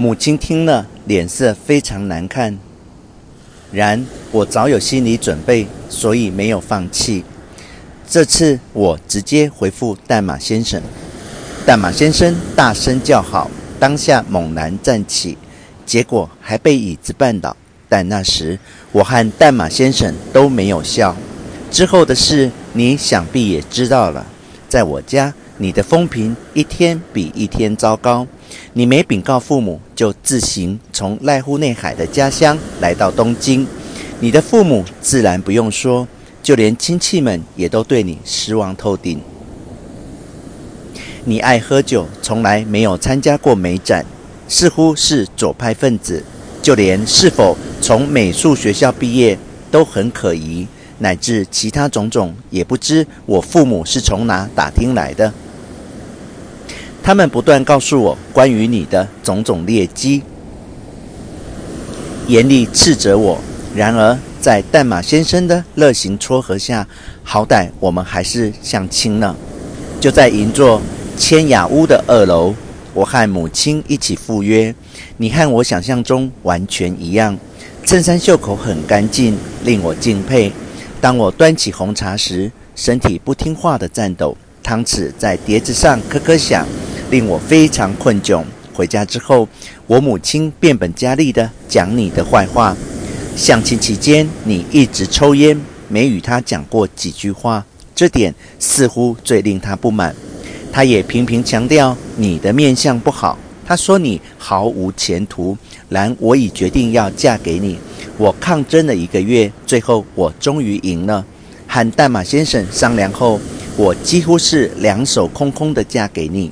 母亲听了，脸色非常难看。然我早有心理准备，所以没有放弃。这次我直接回复淡马先生，淡马先生大声叫好，当下猛然站起，结果还被椅子绊倒。但那时我和淡马先生都没有笑。之后的事你想必也知道了，在我家，你的风评一天比一天糟糕。你没禀告父母，就自行从濑户内海的家乡来到东京。你的父母自然不用说。就连亲戚们也都对你失望透顶。你爱喝酒，从来没有参加过美展，似乎是左派分子。就连是否从美术学校毕业都很可疑，乃至其他种种，也不知我父母是从哪打听来的。他们不断告诉我关于你的种种劣迹，严厉斥责我。然而。在淡马先生的热情撮合下，好歹我们还是相亲了。就在银座千雅屋的二楼，我和母亲一起赴约。你和我想象中完全一样，衬衫袖口很干净，令我敬佩。当我端起红茶时，身体不听话的颤抖，汤匙在碟子上咯咯响，令我非常困窘。回家之后，我母亲变本加厉地讲你的坏话。相亲期间，你一直抽烟，没与他讲过几句话，这点似乎最令他不满。他也频频强调你的面相不好，他说你毫无前途。然我已决定要嫁给你，我抗争了一个月，最后我终于赢了。和淡马先生商量后，我几乎是两手空空的嫁给你。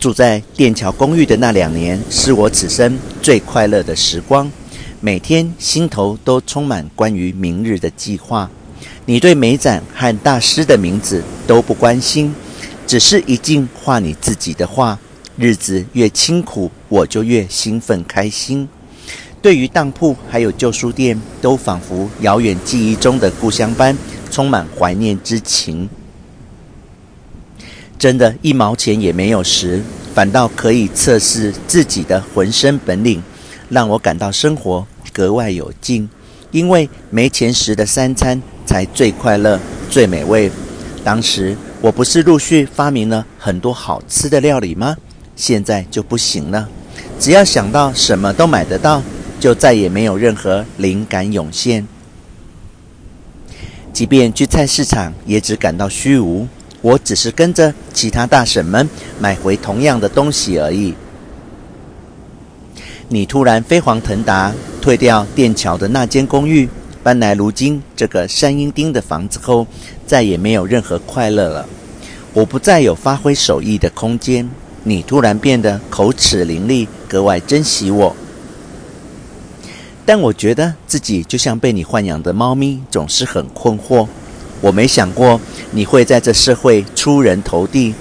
住在电桥公寓的那两年，是我此生最快乐的时光。每天心头都充满关于明日的计划。你对美展和大师的名字都不关心，只是一劲画你自己的画。日子越清苦，我就越兴奋开心。对于当铺还有旧书店，都仿佛遥远记忆中的故乡般，充满怀念之情。真的，一毛钱也没有时，反倒可以测试自己的浑身本领。让我感到生活格外有劲，因为没钱时的三餐才最快乐、最美味。当时我不是陆续发明了很多好吃的料理吗？现在就不行了。只要想到什么都买得到，就再也没有任何灵感涌现。即便去菜市场，也只感到虚无。我只是跟着其他大婶们买回同样的东西而已。你突然飞黄腾达，退掉电桥的那间公寓，搬来如今这个山阴町的房子后，再也没有任何快乐了。我不再有发挥手艺的空间。你突然变得口齿伶俐，格外珍惜我。但我觉得自己就像被你豢养的猫咪，总是很困惑。我没想过你会在这社会出人头地，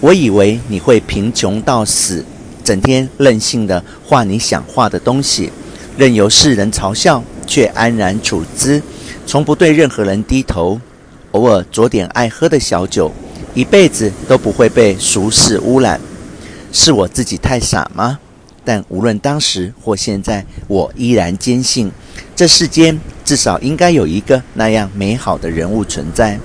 我以为你会贫穷到死。整天任性的画你想画的东西，任由世人嘲笑，却安然处之，从不对任何人低头。偶尔酌点爱喝的小酒，一辈子都不会被俗世污染。是我自己太傻吗？但无论当时或现在，我依然坚信，这世间至少应该有一个那样美好的人物存在。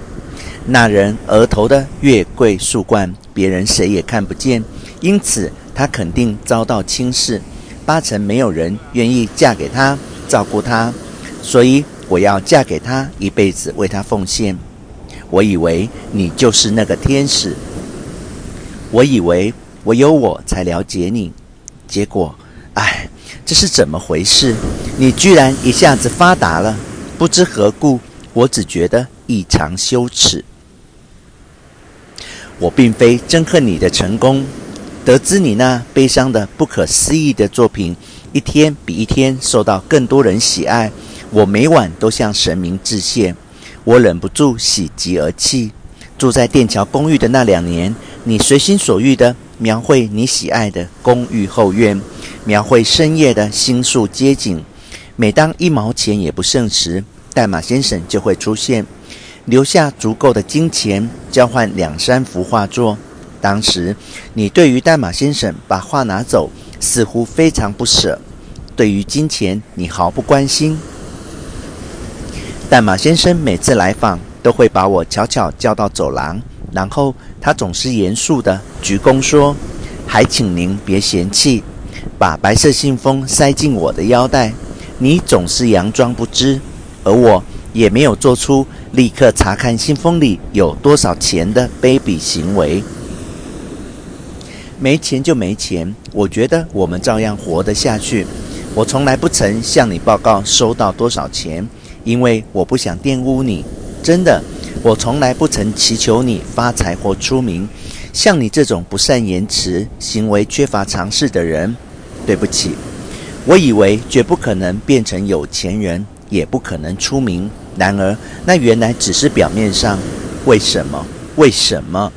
那人额头的月桂树冠，别人谁也看不见，因此。他肯定遭到轻视，八成没有人愿意嫁给他，照顾他，所以我要嫁给他，一辈子为他奉献。我以为你就是那个天使，我以为唯有我才了解你，结果，唉，这是怎么回事？你居然一下子发达了，不知何故，我只觉得异常羞耻。我并非憎恨你的成功。得知你那悲伤的、不可思议的作品，一天比一天受到更多人喜爱，我每晚都向神明致谢。我忍不住喜极而泣。住在电桥公寓的那两年，你随心所欲的描绘你喜爱的公寓后院，描绘深夜的新宿街景。每当一毛钱也不剩时，淡马先生就会出现，留下足够的金钱交换两三幅画作。当时你对于淡马先生把画拿走，似乎非常不舍。对于金钱，你毫不关心。淡马先生每次来访，都会把我悄悄叫到走廊，然后他总是严肃地鞠躬说：“还请您别嫌弃。”把白色信封塞进我的腰带。你总是佯装不知，而我也没有做出立刻查看信封里有多少钱的卑鄙行为。没钱就没钱，我觉得我们照样活得下去。我从来不曾向你报告收到多少钱，因为我不想玷污你。真的，我从来不曾祈求你发财或出名。像你这种不善言辞、行为缺乏常识的人，对不起，我以为绝不可能变成有钱人，也不可能出名。然而，那原来只是表面上。为什么？为什么？